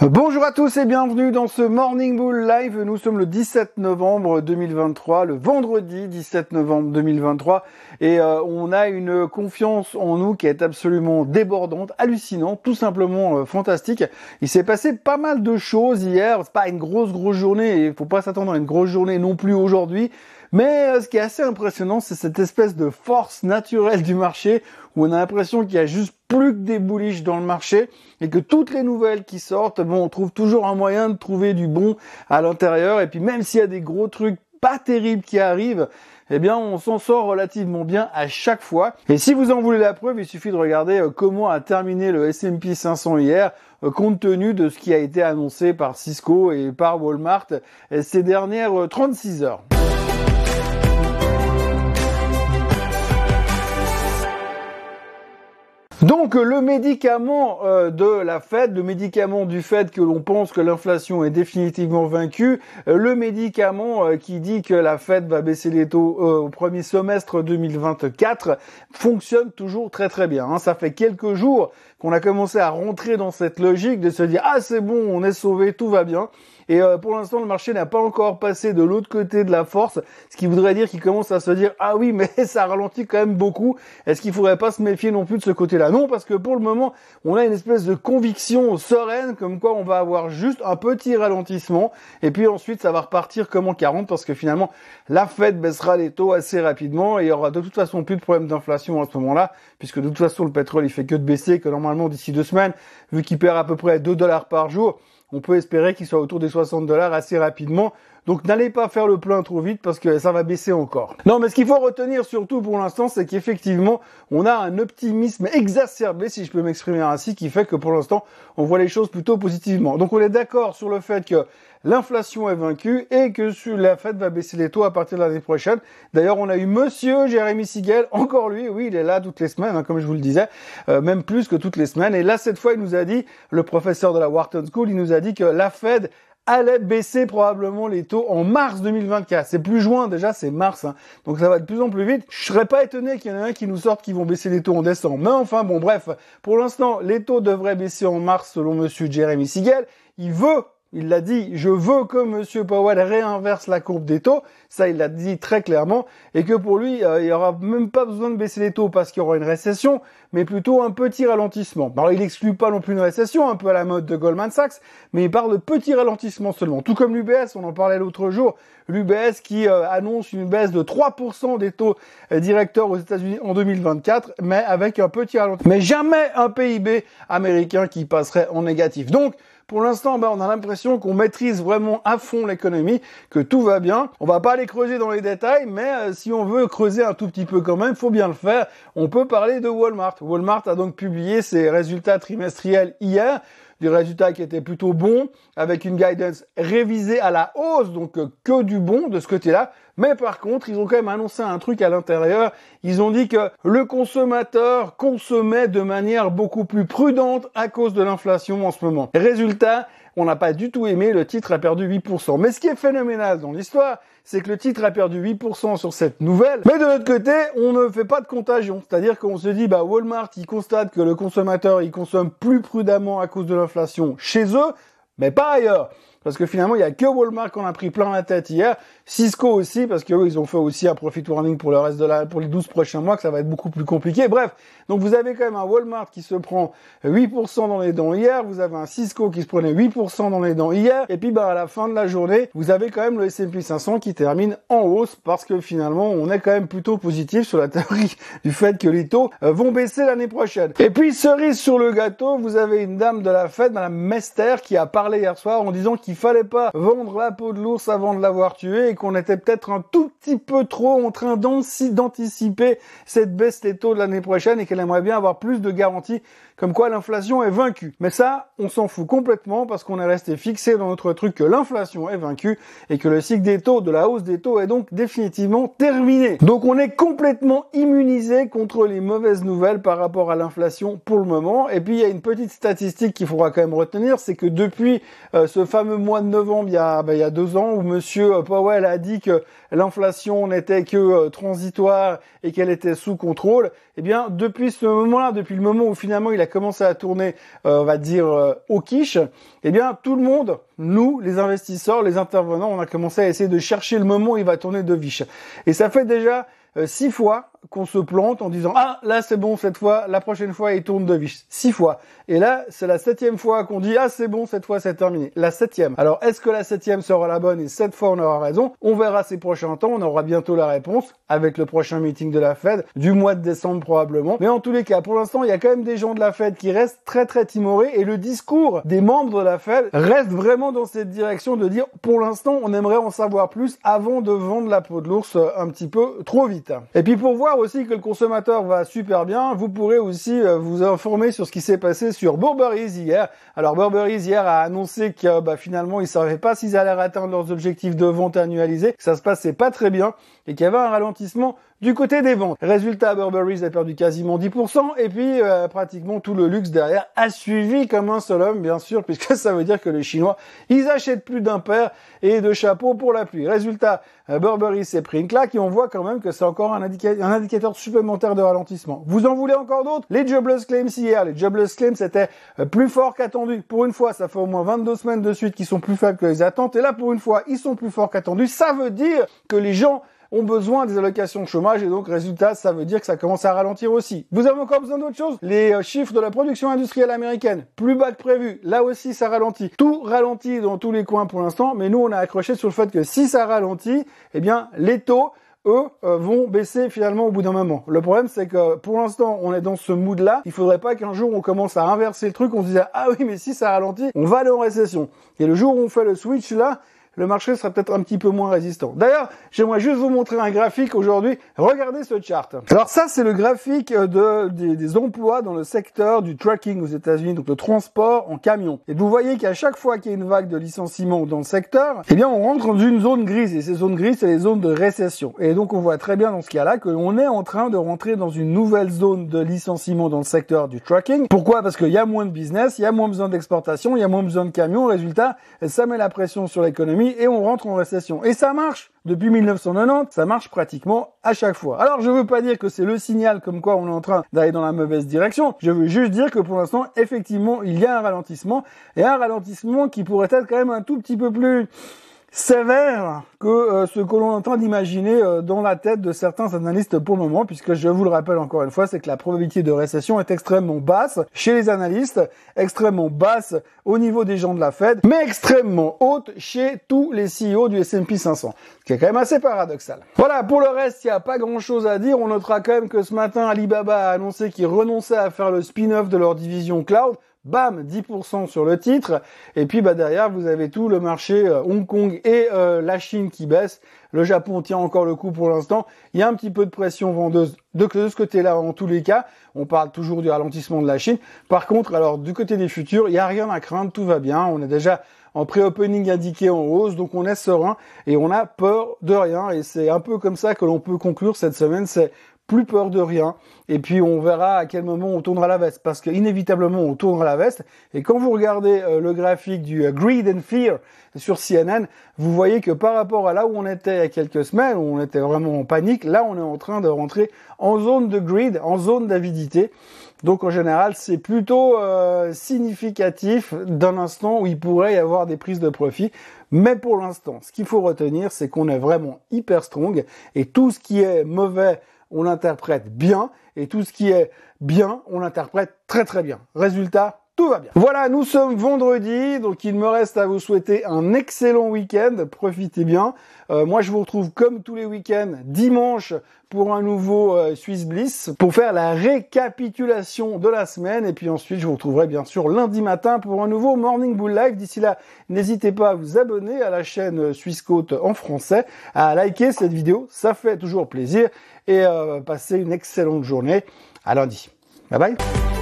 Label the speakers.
Speaker 1: Bonjour à tous et bienvenue dans ce Morning Bull Live. Nous sommes le 17 novembre 2023, le vendredi 17 novembre 2023 et euh, on a une confiance en nous qui est absolument débordante, hallucinante, tout simplement euh, fantastique. Il s'est passé pas mal de choses hier, c'est pas une grosse grosse journée il faut pas s'attendre à une grosse journée non plus aujourd'hui. Mais euh, ce qui est assez impressionnant, c'est cette espèce de force naturelle du marché où on a l'impression qu'il y a juste plus que des bullish dans le marché et que toutes les nouvelles qui sortent, bon, on trouve toujours un moyen de trouver du bon à l'intérieur. Et puis même s'il y a des gros trucs pas terribles qui arrivent, eh bien, on s'en sort relativement bien à chaque fois. Et si vous en voulez la preuve, il suffit de regarder euh, comment a terminé le S&P 500 hier, euh, compte tenu de ce qui a été annoncé par Cisco et par Walmart ces dernières 36 heures. Donc le médicament euh, de la Fed, le médicament du fait que l'on pense que l'inflation est définitivement vaincue, euh, le médicament euh, qui dit que la Fed va baisser les taux au premier semestre 2024 fonctionne toujours très très bien. Hein. Ça fait quelques jours qu'on a commencé à rentrer dans cette logique de se dire ah c'est bon, on est sauvé, tout va bien. Et euh, pour l'instant, le marché n'a pas encore passé de l'autre côté de la force, ce qui voudrait dire qu'il commence à se dire ah oui, mais ça ralentit quand même beaucoup. Est-ce qu'il faudrait pas se méfier non plus de ce côté-là? Non, parce que pour le moment, on a une espèce de conviction sereine comme quoi on va avoir juste un petit ralentissement et puis ensuite ça va repartir comme en 40 parce que finalement la Fed baissera les taux assez rapidement et il y aura de toute façon plus de problème d'inflation à ce moment-là puisque de toute façon le pétrole il fait que de baisser que normalement d'ici deux semaines vu qu'il perd à peu près 2 dollars par jour on peut espérer qu'il soit autour des 60 dollars assez rapidement. Donc n'allez pas faire le plein trop vite parce que ça va baisser encore. Non, mais ce qu'il faut retenir surtout pour l'instant, c'est qu'effectivement, on a un optimisme exacerbé, si je peux m'exprimer ainsi, qui fait que pour l'instant, on voit les choses plutôt positivement. Donc on est d'accord sur le fait que l'inflation est vaincue et que la Fed va baisser les taux à partir de l'année prochaine. D'ailleurs, on a eu Monsieur Jérémy Sigel, encore lui, oui, il est là toutes les semaines, hein, comme je vous le disais, euh, même plus que toutes les semaines. Et là, cette fois, il nous a dit, le professeur de la Wharton School, il nous a dit que la Fed allait baisser probablement les taux en mars 2024. C'est plus juin déjà, c'est mars. Hein. Donc ça va de plus en plus vite. Je serais pas étonné qu'il y en ait un qui nous sorte qui vont baisser les taux en décembre. Mais enfin, bon, bref. Pour l'instant, les taux devraient baisser en mars selon monsieur Jeremy Siegel. Il veut il l'a dit, je veux que M. Powell réinverse la courbe des taux. Ça, il l'a dit très clairement. Et que pour lui, euh, il n'y aura même pas besoin de baisser les taux parce qu'il y aura une récession, mais plutôt un petit ralentissement. Alors, il n'exclut pas non plus une récession, un peu à la mode de Goldman Sachs, mais il parle de petit ralentissement seulement. Tout comme l'UBS, on en parlait l'autre jour. L'UBS qui euh, annonce une baisse de 3% des taux euh, directeurs aux États-Unis en 2024, mais avec un petit ralentissement. Mais jamais un PIB américain qui passerait en négatif. Donc, pour l'instant, ben, on a l'impression qu'on maîtrise vraiment à fond l'économie, que tout va bien. On va pas aller creuser dans les détails, mais euh, si on veut creuser un tout petit peu quand même, faut bien le faire. On peut parler de Walmart. Walmart a donc publié ses résultats trimestriels hier des résultats qui étaient plutôt bons, avec une guidance révisée à la hausse, donc euh, que du bon de ce côté-là. Mais par contre, ils ont quand même annoncé un truc à l'intérieur. Ils ont dit que le consommateur consommait de manière beaucoup plus prudente à cause de l'inflation en ce moment. Résultat, on n'a pas du tout aimé, le titre a perdu 8%. Mais ce qui est phénoménal dans l'histoire, c'est que le titre a perdu 8% sur cette nouvelle. Mais de l'autre côté, on ne fait pas de contagion. C'est-à-dire qu'on se dit, bah, Walmart, il constate que le consommateur, il consomme plus prudemment à cause de l'inflation chez eux, mais pas ailleurs. Parce que finalement, il y a que Walmart qu'on a pris plein la tête hier. Cisco aussi, parce qu'eux, ils ont fait aussi un profit warning pour le reste de la, pour les 12 prochains mois, que ça va être beaucoup plus compliqué. Bref. Donc vous avez quand même un Walmart qui se prend 8% dans les dents hier. Vous avez un Cisco qui se prenait 8% dans les dents hier. Et puis, bah, à la fin de la journée, vous avez quand même le S&P 500 qui termine en hausse parce que finalement, on est quand même plutôt positif sur la théorie du fait que les taux euh, vont baisser l'année prochaine. Et puis, cerise sur le gâteau, vous avez une dame de la fête, Madame Mester, qui a parlé hier soir en disant qu'il fallait pas vendre la peau de l'ours avant de l'avoir tué qu'on était peut-être un tout petit peu trop en train d'anticiper cette baisse des taux de l'année prochaine et qu'elle aimerait bien avoir plus de garanties comme quoi l'inflation est vaincue. Mais ça, on s'en fout complètement parce qu'on est resté fixé dans notre truc que l'inflation est vaincue et que le cycle des taux, de la hausse des taux est donc définitivement terminé. Donc on est complètement immunisé contre les mauvaises nouvelles par rapport à l'inflation pour le moment. Et puis il y a une petite statistique qu'il faudra quand même retenir, c'est que depuis euh, ce fameux mois de novembre, il y a, ben, il y a deux ans, où Monsieur Powell a dit que l'inflation n'était que euh, transitoire et qu'elle était sous contrôle, eh bien depuis ce moment-là, depuis le moment où finalement il a commencé à tourner, euh, on va dire, euh, au quiche, eh bien, tout le monde, nous, les investisseurs, les intervenants, on a commencé à essayer de chercher le moment où il va tourner de viche. Et ça fait déjà euh, six fois qu'on se plante en disant ah là c'est bon cette fois, la prochaine fois il tourne de vis. Six fois. Et là c'est la septième fois qu'on dit ah c'est bon cette fois c'est terminé. La septième. Alors est-ce que la septième sera la bonne et cette fois on aura raison? On verra ces prochains temps. On aura bientôt la réponse avec le prochain meeting de la Fed du mois de décembre probablement. Mais en tous les cas pour l'instant il y a quand même des gens de la Fed qui restent très très timorés et le discours des membres de la Fed reste vraiment dans cette direction de dire pour l'instant on aimerait en savoir plus avant de vendre la peau de l'ours un petit peu trop vite. Et puis pour voir aussi que le consommateur va super bien, vous pourrez aussi euh, vous informer sur ce qui s'est passé sur Burberry's hier. Alors Burberry's hier a annoncé que bah, finalement ils savaient pas s'ils allaient atteindre leurs objectifs de vente annualisés, que ça se passait pas très bien et qu'il y avait un ralentissement du côté des ventes. Résultat, Burberry's a perdu quasiment 10% et puis euh, pratiquement tout le luxe derrière a suivi comme un seul homme, bien sûr, puisque ça veut dire que les Chinois, ils achètent plus d'un paire et de chapeaux pour la pluie. Résultat, euh, Burberry s'est pris une claque et on voit quand même que c'est encore un, indicateur supplémentaire de ralentissement. Vous en voulez encore d'autres? Les jobless claims hier. Les jobless claims c'était euh, plus fort qu'attendu. Pour une fois, ça fait au moins 22 semaines de suite qui sont plus faibles que les attentes. Et là, pour une fois, ils sont plus forts qu'attendus. Ça veut dire que les gens ont besoin des allocations chômage et donc résultat, ça veut dire que ça commence à ralentir aussi. Vous avez encore besoin d'autre chose? Les euh, chiffres de la production industrielle américaine, plus bas que prévu, là aussi ça ralentit. Tout ralentit dans tous les coins pour l'instant, mais nous on a accroché sur le fait que si ça ralentit, eh bien les taux eux euh, vont baisser finalement au bout d'un moment. Le problème c'est que pour l'instant on est dans ce mood là, il faudrait pas qu'un jour on commence à inverser le truc, on se dise ah oui mais si ça ralentit, on va aller en récession. Et le jour où on fait le switch là, le marché sera peut-être un petit peu moins résistant. D'ailleurs, j'aimerais juste vous montrer un graphique aujourd'hui. Regardez ce chart. Alors ça, c'est le graphique de, des, emplois dans le secteur du tracking aux États-Unis, donc le transport en camion. Et vous voyez qu'à chaque fois qu'il y a une vague de licenciements dans le secteur, eh bien, on rentre dans une zone grise. Et ces zones grises, c'est les zones de récession. Et donc, on voit très bien dans ce cas-là qu'on est en train de rentrer dans une nouvelle zone de licenciement dans le secteur du tracking. Pourquoi? Parce qu'il y a moins de business, il y a moins besoin d'exportation, il y a moins besoin de camions. Résultat, ça met la pression sur l'économie et on rentre en récession. Et ça marche depuis 1990, ça marche pratiquement à chaque fois. Alors je veux pas dire que c'est le signal comme quoi on est en train d'aller dans la mauvaise direction, je veux juste dire que pour l'instant, effectivement, il y a un ralentissement et un ralentissement qui pourrait être quand même un tout petit peu plus sévère que euh, ce que l'on est en train d'imaginer euh, dans la tête de certains analystes pour le moment, puisque je vous le rappelle encore une fois, c'est que la probabilité de récession est extrêmement basse chez les analystes, extrêmement basse au niveau des gens de la Fed, mais extrêmement haute chez tous les CEO du S&P 500, ce qui est quand même assez paradoxal. Voilà, pour le reste, il n'y a pas grand-chose à dire. On notera quand même que ce matin, Alibaba a annoncé qu'il renonçait à faire le spin-off de leur division cloud bam, 10% sur le titre. Et puis bah derrière, vous avez tout le marché euh, Hong Kong et euh, la Chine qui baisse. Le Japon tient encore le coup pour l'instant. Il y a un petit peu de pression vendeuse de, ce côté-là en tous les cas. On parle toujours du ralentissement de la Chine. Par contre, alors du côté des futurs, il n'y a rien à craindre, tout va bien. On est déjà en pré-opening indiqué en hausse, donc on est serein et on a peur de rien. Et c'est un peu comme ça que l'on peut conclure cette semaine. C'est plus peur de rien. Et puis on verra à quel moment on tournera la veste, parce qu'inévitablement on tournera la veste. Et quand vous regardez euh, le graphique du euh, Greed and Fear sur CNN, vous voyez que par rapport à là où on était il y a quelques semaines, où on était vraiment en panique, là on est en train de rentrer en zone de greed, en zone d'avidité. Donc en général, c'est plutôt euh, significatif d'un instant où il pourrait y avoir des prises de profit. Mais pour l'instant, ce qu'il faut retenir, c'est qu'on est vraiment hyper strong et tout ce qui est mauvais on l'interprète bien, et tout ce qui est bien, on l'interprète très très bien. Résultat, tout va bien. Voilà, nous sommes vendredi, donc il me reste à vous souhaiter un excellent week-end. Profitez bien. Euh, moi, je vous retrouve comme tous les week-ends dimanche pour un nouveau euh, Swiss Bliss pour faire la récapitulation de la semaine. Et puis ensuite, je vous retrouverai bien sûr lundi matin pour un nouveau Morning Bull Live. D'ici là, n'hésitez pas à vous abonner à la chaîne Swiss Côte en français, à liker cette vidéo, ça fait toujours plaisir. Et euh, passez une excellente journée. À lundi. Bye bye.